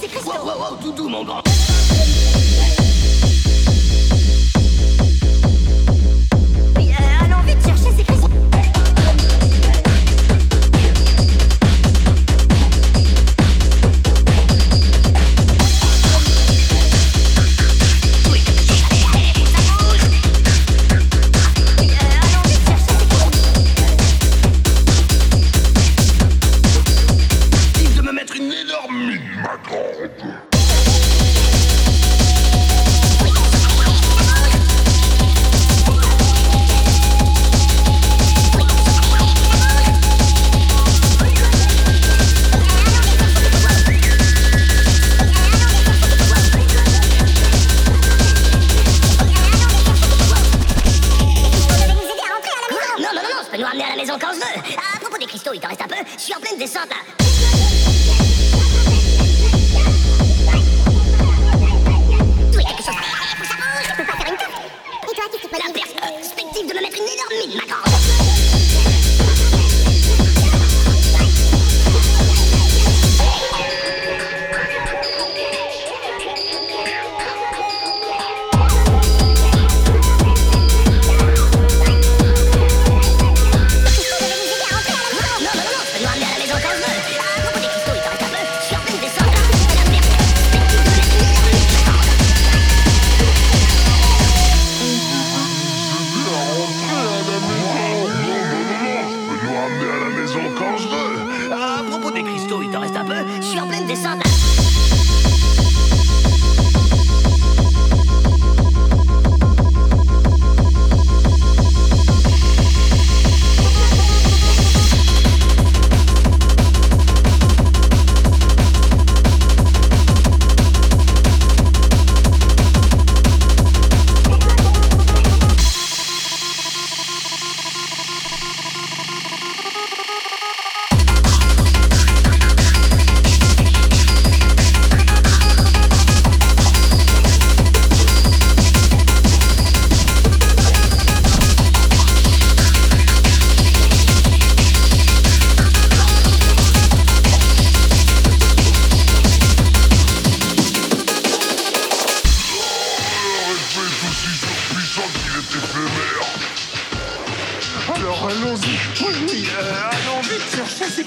c'est Wow, wow, wow, doudou, mon grand. Oui, oui, euh, allons vite chercher ces